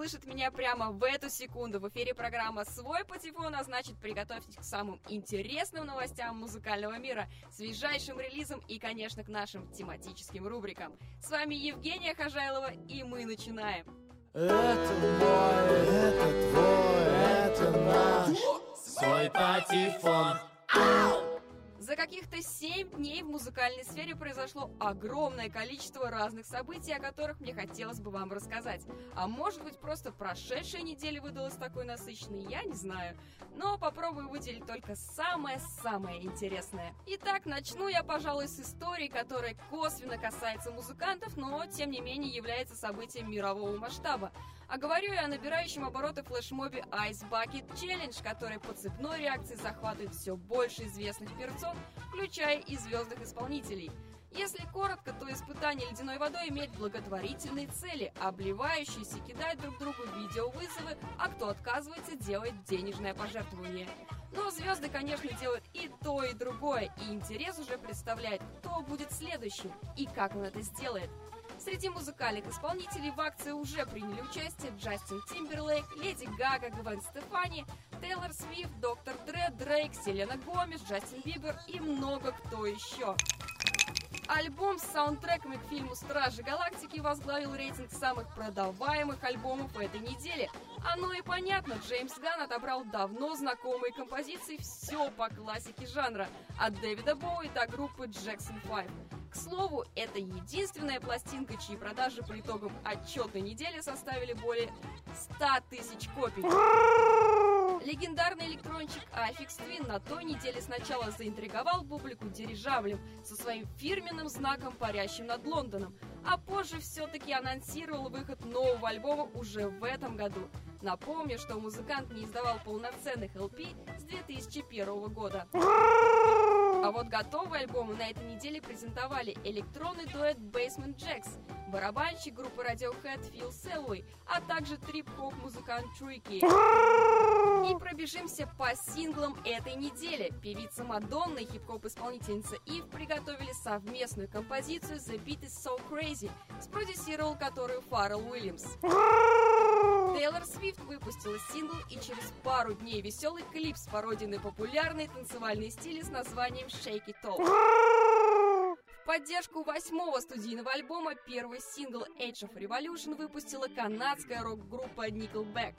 слышит меня прямо в эту секунду. В эфире программа «Свой патефон», а значит, приготовьтесь к самым интересным новостям музыкального мира, свежайшим релизам и, конечно, к нашим тематическим рубрикам. С вами Евгения Хожайлова, и мы начинаем. Это мой, это твой, это наш Свой патефон Ау! За каких-то 7 дней в музыкальной сфере произошло огромное количество разных событий, о которых мне хотелось бы вам рассказать. А может быть просто прошедшая неделя выдалась такой насыщенной, я не знаю. Но попробую выделить только самое-самое интересное. Итак, начну я, пожалуй, с истории, которая косвенно касается музыкантов, но тем не менее является событием мирового масштаба. А говорю я о набирающем обороты флешмобе Ice Bucket Challenge, который по цепной реакции захватывает все больше известных перцов, включая и звездных исполнителей. Если коротко, то испытание ледяной водой имеет благотворительные цели, обливающиеся кидать друг другу видеовызовы, а кто отказывается, делает денежное пожертвование. Но звезды, конечно, делают и то, и другое, и интерес уже представляет, кто будет следующим и как он это сделает. Среди музыкальных исполнителей в акции уже приняли участие Джастин Тимберлейк, Леди Гага, Гвен Стефани, Тейлор Свифт, Доктор Дре, Дрейк, Селена Гомес, Джастин Бибер и много кто еще. Альбом с саундтреками к фильму «Стражи Галактики» возглавил рейтинг самых продаваемых альбомов этой недели. Оно и понятно, Джеймс Ганн отобрал давно знакомые композиции все по классике жанра, от Дэвида Боуи до группы Jackson 5. К слову, это единственная пластинка, чьи продажи по итогам отчетной недели составили более 100 тысяч копий. Легендарный электрончик Аффикс Twin на той неделе сначала заинтриговал публику дирижаблем со своим фирменным знаком, парящим над Лондоном, а позже все-таки анонсировал выход нового альбома уже в этом году. Напомню, что музыкант не издавал полноценных LP с 2001 года. А вот готовый альбом на этой неделе презентовали электронный дуэт Basement Jacks, барабанщик группы Radiohead Фил Селвей, а также трип-хоп музыкант Трики. И пробежимся по синглам этой недели. Певица Мадонна и хип-хоп исполнительница Ив приготовили совместную композицию The Beat is So Crazy, спродюсировал которую Фаррелл Уильямс. Тейлор Свифт выпустила сингл и через пару дней веселый клип с пародией на популярные танцевальные стили с названием Shake It Off. Поддержку восьмого студийного альбома первый сингл Age of Revolution выпустила канадская рок-группа Nickelback.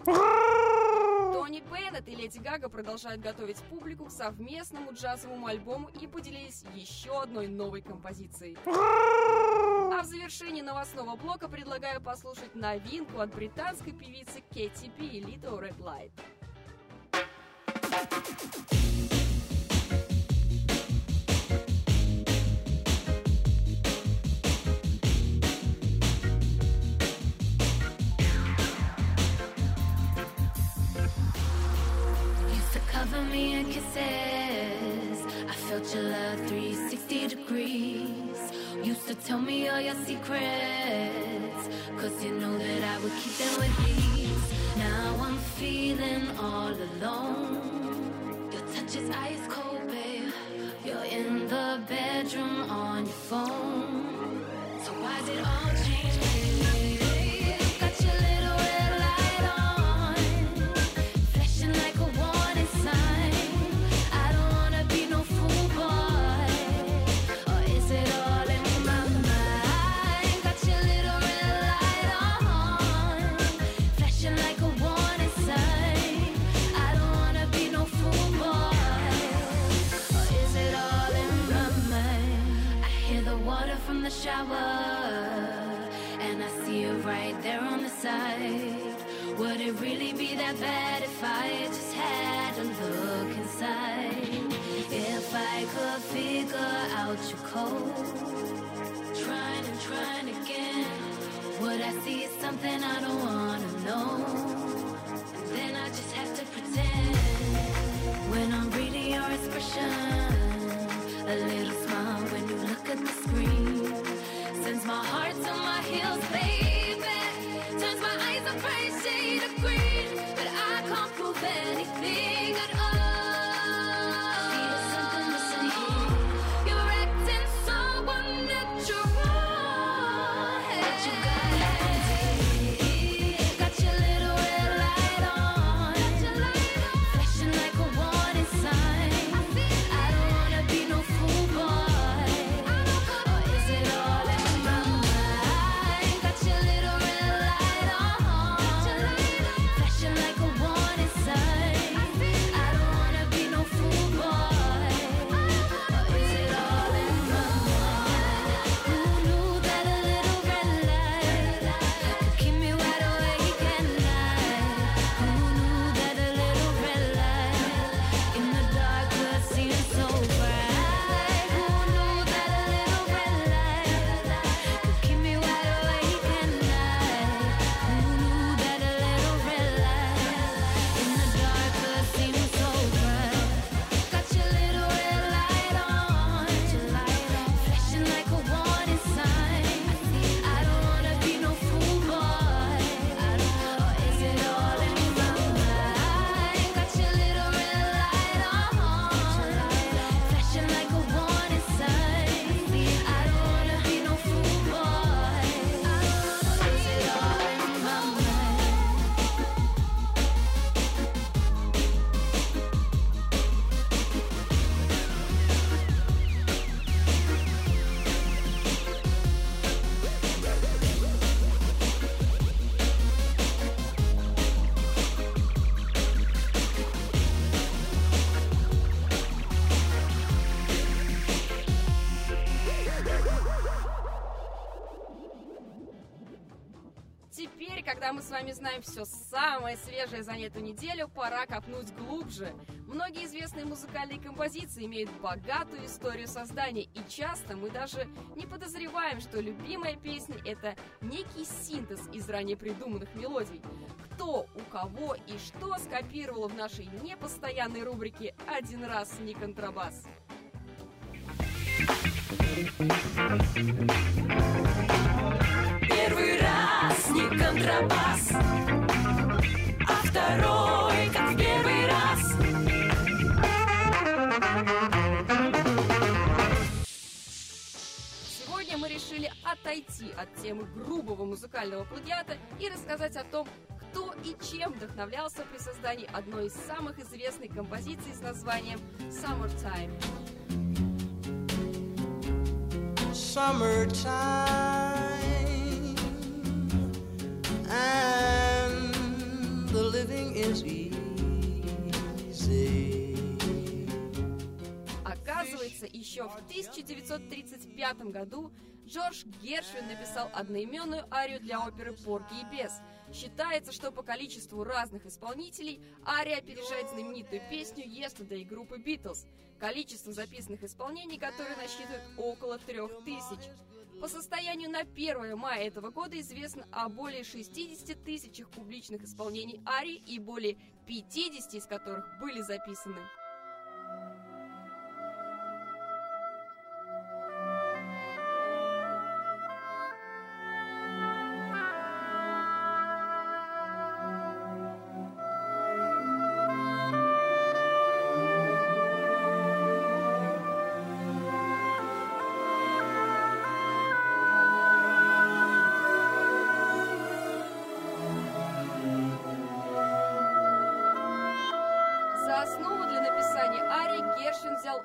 Тони Беннет и Леди Гага продолжают готовить публику к совместному джазовому альбому и поделились еще одной новой композицией. А в завершении новостного блока предлагаю послушать новинку от британской певицы Кэти Би Little Red Light. To tell me all your secrets. Cause you know that I would keep them with ease. Now I'm feeling all alone. Your touch is ice cold, когда мы с вами знаем все самое свежее за эту неделю, пора копнуть глубже. Многие известные музыкальные композиции имеют богатую историю создания, и часто мы даже не подозреваем, что любимая песня — это некий синтез из ранее придуманных мелодий. Кто, у кого и что скопировало в нашей непостоянной рубрике «Один раз не контрабас». Не контрабас, а второй как первый раз. Сегодня мы решили отойти от темы грубого музыкального плагиата и рассказать о том, кто и чем вдохновлялся при создании одной из самых известных композиций с названием «Summertime». summertime еще в 1935 году Джордж Гершвин написал одноименную арию для оперы «Порки и бес». Считается, что по количеству разных исполнителей ария опережает знаменитую песню «Yesterday» группы «Битлз», количество записанных исполнений которой насчитывает около трех тысяч. По состоянию на 1 мая этого года известно о более 60 тысячах публичных исполнений арии и более 50 из которых были записаны.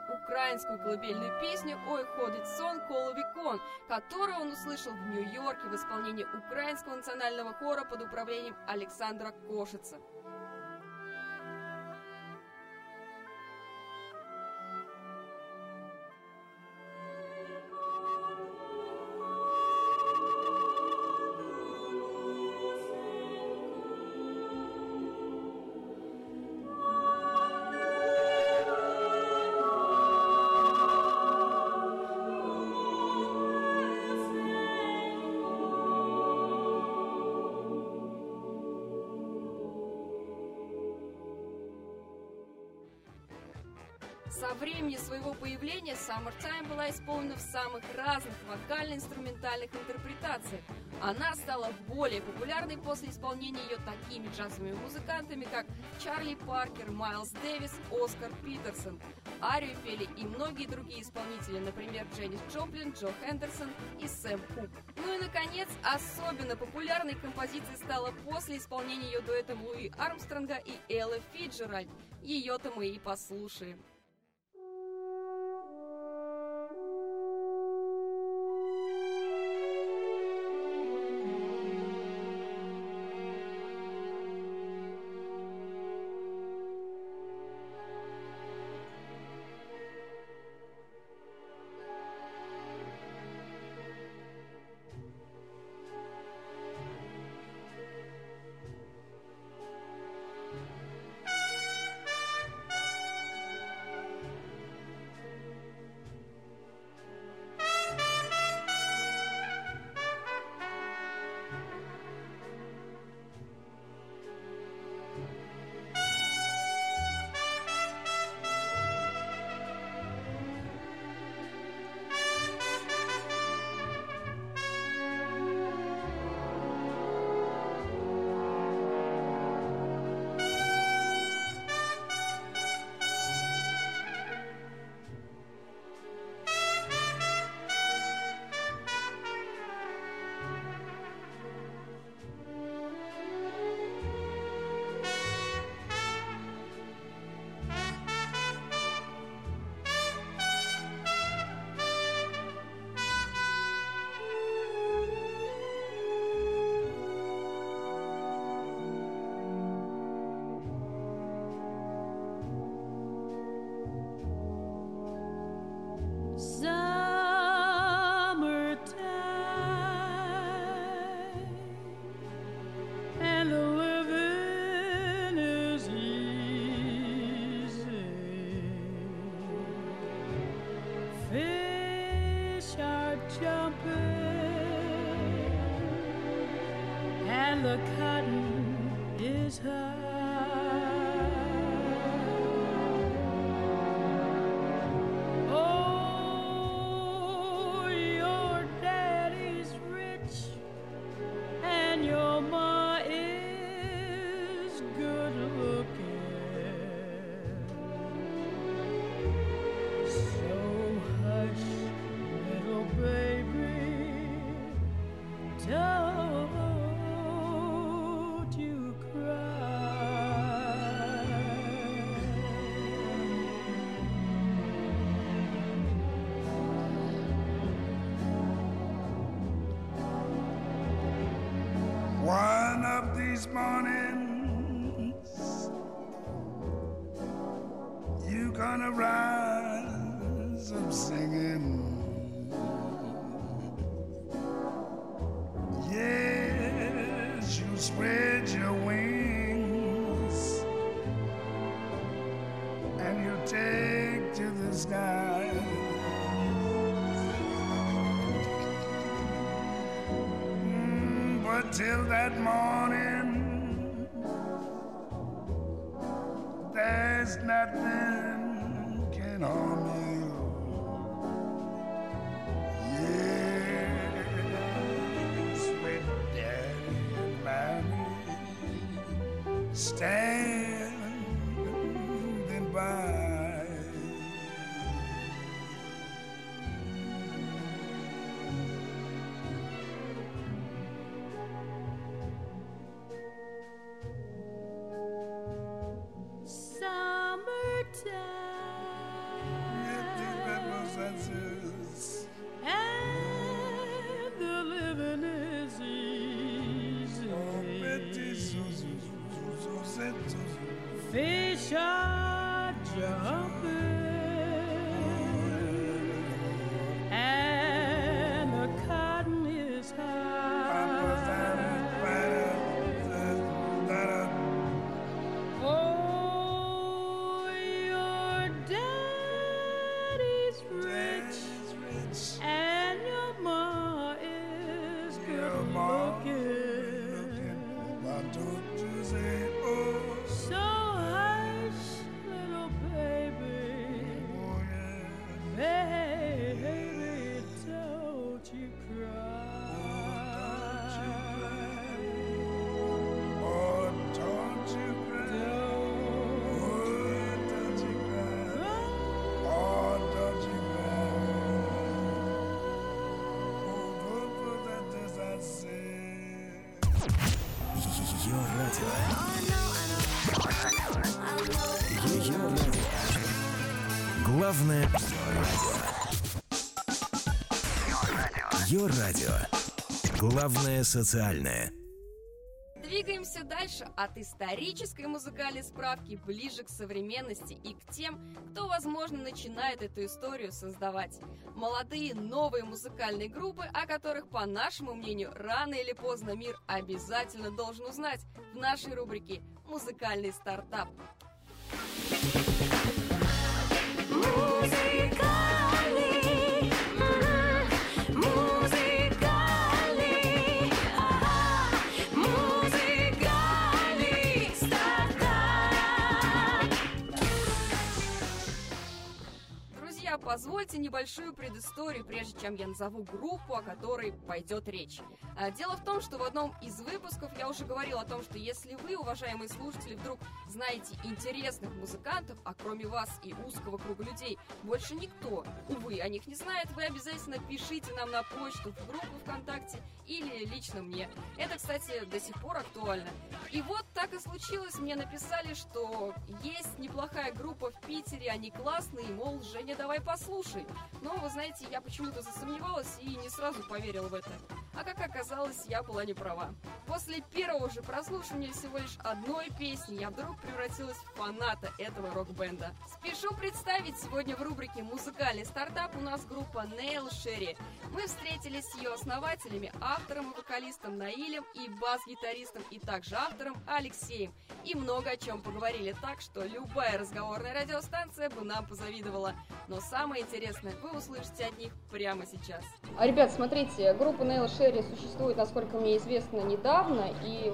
Украинскую колыбельную песню «Ой, ходит сон Коловикон», которую он услышал в Нью-Йорке в исполнении Украинского национального хора под управлением Александра Кошица. Своего появления Summertime была исполнена в самых разных вокально-инструментальных интерпретациях. Она стала более популярной после исполнения ее такими джазовыми музыкантами, как Чарли Паркер, Майлз Дэвис, Оскар Питерсон. Арию пели и многие другие исполнители, например, Дженнис Джоплин, Джо Хендерсон и Сэм Кук. Ну и, наконец, особенно популярной композицией стала после исполнения ее дуэтом Луи Армстронга и Эллы Фиджеральд. Ее-то мы и послушаем. The cotton is high. Mornings, you gonna rise up singing. Yes, you spread your wings and you take to the sky. Mm, But till that morning, time. Главное радио. Главное социальное. Двигаемся дальше от исторической музыкальной справки ближе к современности и к тем, кто, возможно, начинает эту историю создавать. Молодые новые музыкальные группы, о которых, по нашему мнению, рано или поздно мир обязательно должен узнать в нашей рубрике «Музыкальный стартап». Музыкальный, Друзья, позвольте небольшую предысторию, прежде чем я назову группу, о которой пойдет речь. А, Дело в том, что в одном из выпусков я уже говорил о том, что если вы, уважаемые слушатели, вдруг знаете интересных музыкантов, а кроме вас и узкого круга людей больше никто, увы, о них не знает, вы обязательно пишите нам на почту, в группу ВКонтакте или лично мне. Это, кстати, до сих пор актуально. И вот так и случилось, мне написали, что есть неплохая группа в Питере, они классные, мол, Женя, давай послушай. Но, вы знаете, я почему-то засомневалась и не сразу поверила в это. А как оказалось, я была не права. После первого же прослушивания всего лишь одной песни я вдруг превратилась в фаната этого рок-бенда. Спешу представить сегодня в рубрике «Музыкальный стартап» у нас группа Nail Sherry. Мы встретились с ее основателями, автором и вокалистом Наилем и бас-гитаристом и также автором Алексеем. И много о чем поговорили так, что любая разговорная радиостанция бы нам позавидовала. Но самое интересное вы услышите от них прямо сейчас. А, ребят, смотрите, группа Нейл Шерри существует, насколько мне известно, недавно, и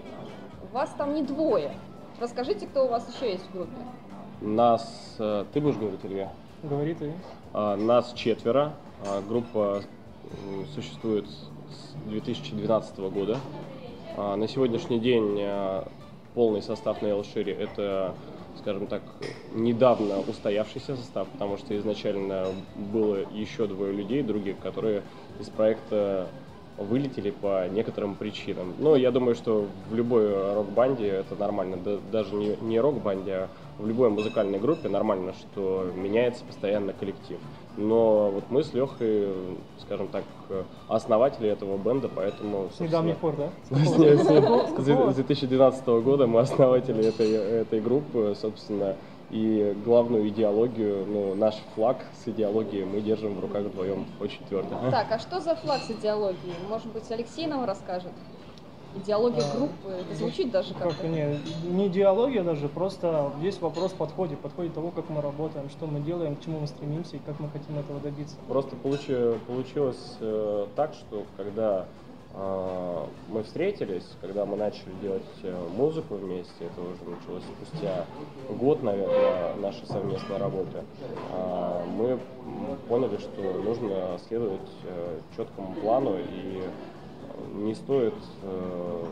вас там не двое. Расскажите, кто у вас еще есть в группе? Нас, э, ты будешь говорить, или я? Говори ты. А, Нас четверо. А, Группа существует с 2012 года. А, На сегодняшний день полный состав Nail Sherry это, скажем так, недавно устоявшийся состав, потому что изначально было еще двое людей, других, которые из проекта вылетели по некоторым причинам. Но я думаю, что в любой рок-банде это нормально, да- даже не, не рок-банде, а в любой музыкальной группе нормально, что меняется постоянно коллектив. Но вот мы с Лехой, скажем так, основатели этого бенда, поэтому... С недавних пор, да? С не- с не- с 2012 года мы основатели этой, этой группы, собственно, и главную идеологию, ну, наш флаг с идеологией мы держим в руках вдвоем очень твердо. Так, а что за флаг с идеологией? Может быть, Алексей нам расскажет? Идеология А, группы, это звучит даже Как, как-то. не, не идеология даже, просто здесь вопрос подходит, подходит того, как мы работаем, что мы делаем, к чему мы стремимся и как мы хотим этого добиться. Просто получи- получилось э, так, что когда э, мы встретились, когда мы начали делать э, музыку вместе, это уже началось спустя год, наверное, нашей совместной работы, а, мы поняли, что нужно следовать э, четкому плану и э, не стоит э,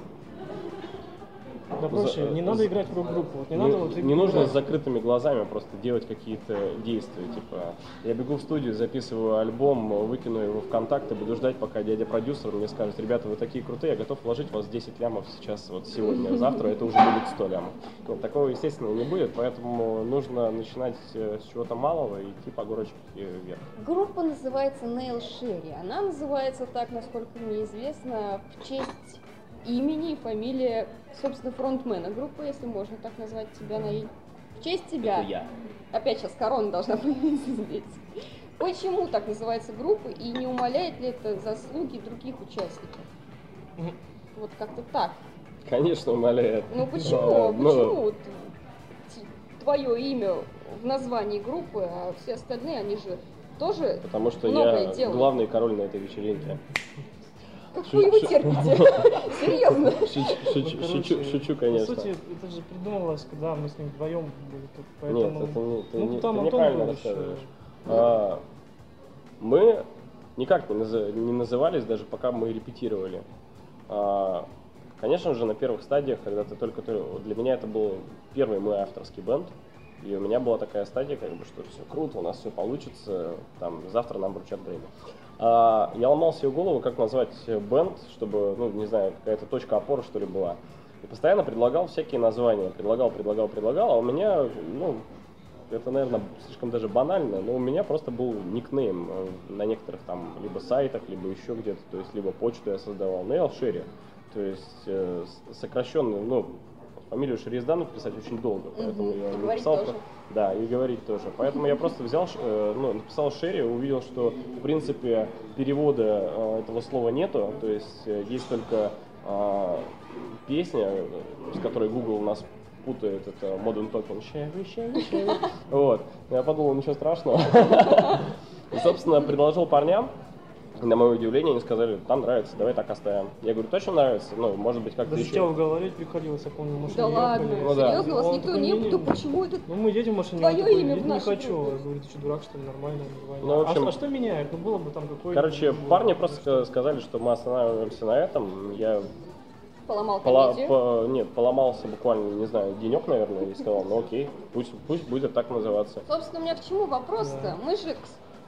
Да проще, За- не надо играть в рок-группу, вот не, не, надо вот не нужно играть. с закрытыми глазами просто делать какие-то действия. Типа, я бегу в студию, записываю альбом, выкину его в контакты, буду ждать, пока дядя продюсер мне скажет, ребята, вы такие крутые, я готов вложить вас 10 лямов сейчас, вот сегодня, завтра это уже будет 100 лямов. Вот, такого, естественно, не будет, поэтому нужно начинать э, с чего-то малого и идти по горочке э, вверх. Группа называется Нейл Шерри. Она называется так, насколько мне известно, в честь имени и фамилии, собственно, фронтмена группы, если можно так назвать тебя, Наиль. В честь тебя. Это я. Опять сейчас корона должна появиться здесь. Почему так называется группа и не умаляет ли это заслуги других участников? Вот как-то так. Конечно, умоляет. Ну почему? Да, ну, Почему вот твое имя в названии группы, а все остальные, они же тоже Потому что я делают. главный король на этой вечеринке. Как вы его терпите? Серьезно? Шучу, Ну, шучу, По конечно. сути, это же придумалось, когда мы с ним вдвоем были тут, поэтому... Нет, это не, ты, ну, там неправильно еще. рассказываешь. А, мы никак не, назы- не назывались, даже пока мы репетировали. А, конечно же, на первых стадиях, когда ты только... Для меня это был первый мой авторский бенд. И у меня была такая стадия, как бы, что все круто, у нас все получится, там, завтра нам вручат время. А, я ломал себе голову, как назвать бенд, чтобы, ну, не знаю, какая-то точка опоры, что ли, была. И постоянно предлагал всякие названия. Предлагал, предлагал, предлагал, а у меня, ну, это, наверное, слишком даже банально, но у меня просто был никнейм э, на некоторых там либо сайтах, либо еще где-то, то есть либо почту я создавал, Нейл Шерри. То есть э, с- сокращенно, ну, фамилию Шеризданов писать очень долго, поэтому я Говорить написал... тоже. Да, и говорить тоже. Поэтому я просто взял, э, ну, написал Шерри, увидел, что, в принципе, перевода э, этого слова нету, то есть э, есть только э, песня, с которой Google у нас путает, это Modern Talking. Sherry, Sherry, Sherry. Вот. Я подумал, ничего страшного. И, собственно, предложил парням, на мое удивление, они сказали, нам нравится, давай так оставим. Я говорю, точно нравится? Ну, может быть, как-то Даже еще. тебя уговорить приходилось, я помню, в машине Да ладно, ехали. Ну да. серьезно, вас Он никто не... «Не-не-не». Да почему это... Ну, мы едем в машине, Твое такой, имя в «Я не хочу. Я говорю, ты что, дурак, что ли, нормально название. Ну, в А- общем- а, что меняет? Ну, было бы там какой Короче, парни просто ска- сказали, что мы останавливаемся на этом. Я Поломал пола- по- нет, поломался буквально, не знаю, денек, наверное, и сказал, ну окей, пусть, пусть будет так называться. Собственно, у меня к чему вопрос-то? Да. Мы же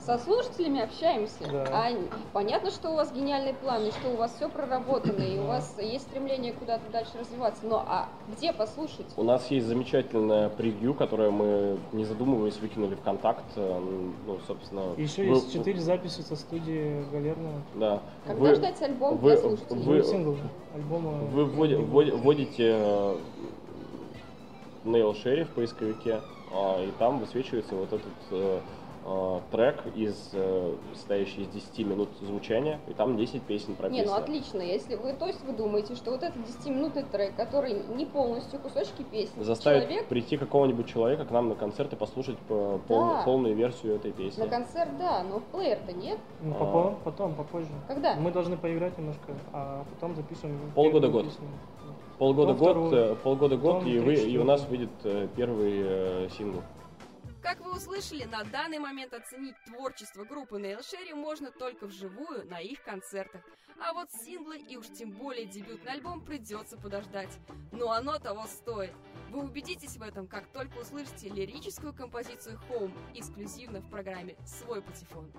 со слушателями общаемся. Да. А понятно, что у вас гениальный план, и что у вас все проработано, и у вас есть стремление куда-то дальше развиваться. Но а где послушать? У нас есть замечательное превью, которое мы, не задумываясь, выкинули в контакт. э, Ну, собственно... Еще вы- есть четыре записи со студии Галерного. Да. Когда Вы- ждать альбом вы- для слушателей? вы- сингл альбома. Вы вводи- вводи- вводите э, Nail Sherry в поисковике, а, и там высвечивается вот этот э, трек, из, э, состоящий из 10 минут звучания, и там 10 песен Не, прописано. ну отлично. Если вы, то есть вы думаете, что вот этот 10-минутный трек, который не полностью кусочки песни, Заставить человек прийти какого-нибудь человека к нам на концерт и послушать по- полную, Да. полную версию этой песни. на концерт, да, но в плеер-то нет. Ну, А. потом, потом, попозже. Когда? Мы должны поиграть немножко, а потом песню. Полгода-год, Потом полгода-год, потом и, вы, и у нас выйдет э, первый э, сингл. Как вы услышали, на данный момент оценить творчество группы Nail Sherry можно только вживую на их концертах. А вот синглы и уж тем более дебютный альбом придется подождать. Но оно того стоит. Вы убедитесь в этом, как только услышите лирическую композицию Home эксклюзивно в программе «Свой патефон».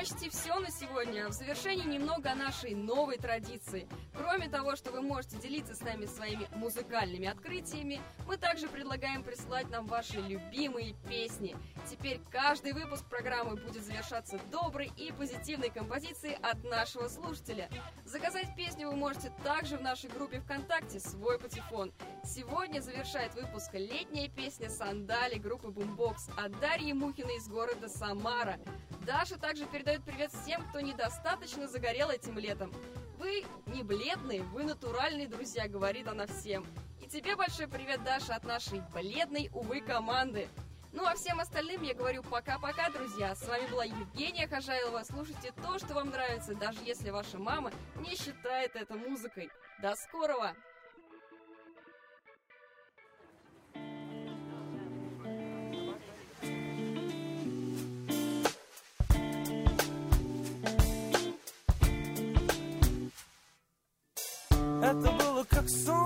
Почти все на сегодня. В завершении немного о нашей новой традиции. Кроме того, что вы можете делиться с нами своими музыкальными открытиями, мы также предлагаем присылать нам ваши любимые песни. Теперь каждый выпуск программы будет завершаться доброй и позитивной композицией от нашего слушателя. Заказать песню вы можете также в нашей группе ВКонтакте «Свой патефон». Сегодня завершает выпуск летняя песня «Сандали» группы Бумбокс от Дарьи Мухиной из города Самара. Даша также передает привет всем, кто недостаточно загорел этим летом. Вы не бледные, вы натуральные друзья, говорит она всем. И тебе большой привет, Даша, от нашей бледной, увы, команды. Ну а всем остальным я говорю пока-пока, друзья. С вами была Евгения Хожайлова. Слушайте то, что вам нравится, даже если ваша мама не считает это музыкой. До скорого! Это было как сон,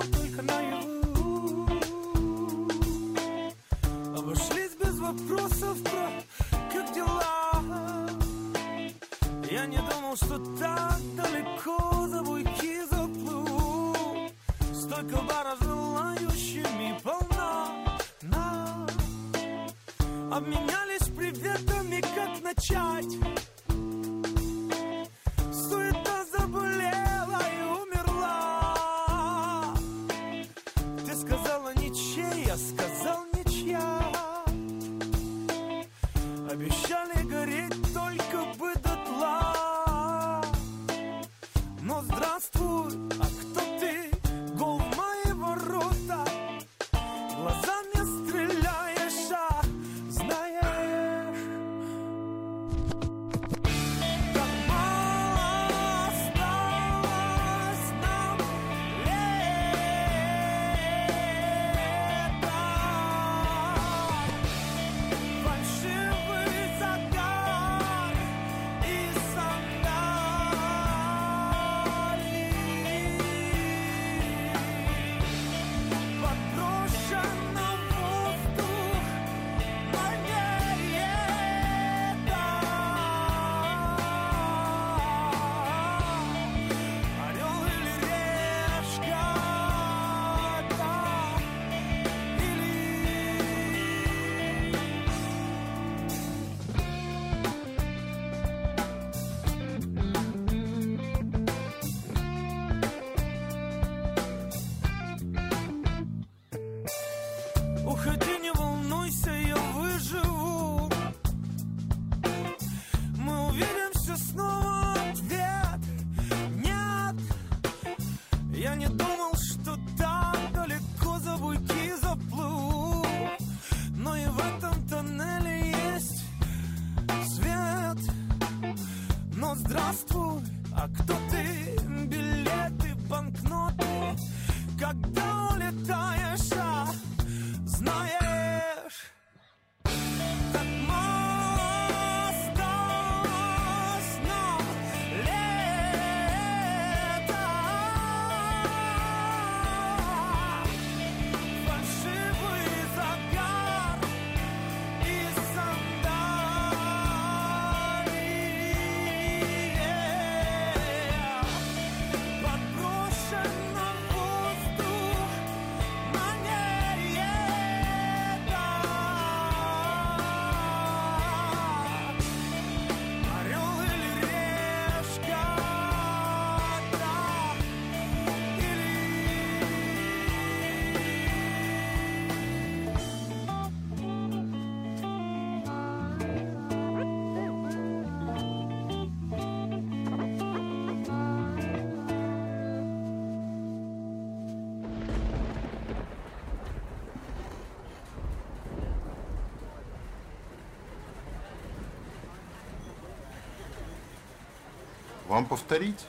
Вам повторить?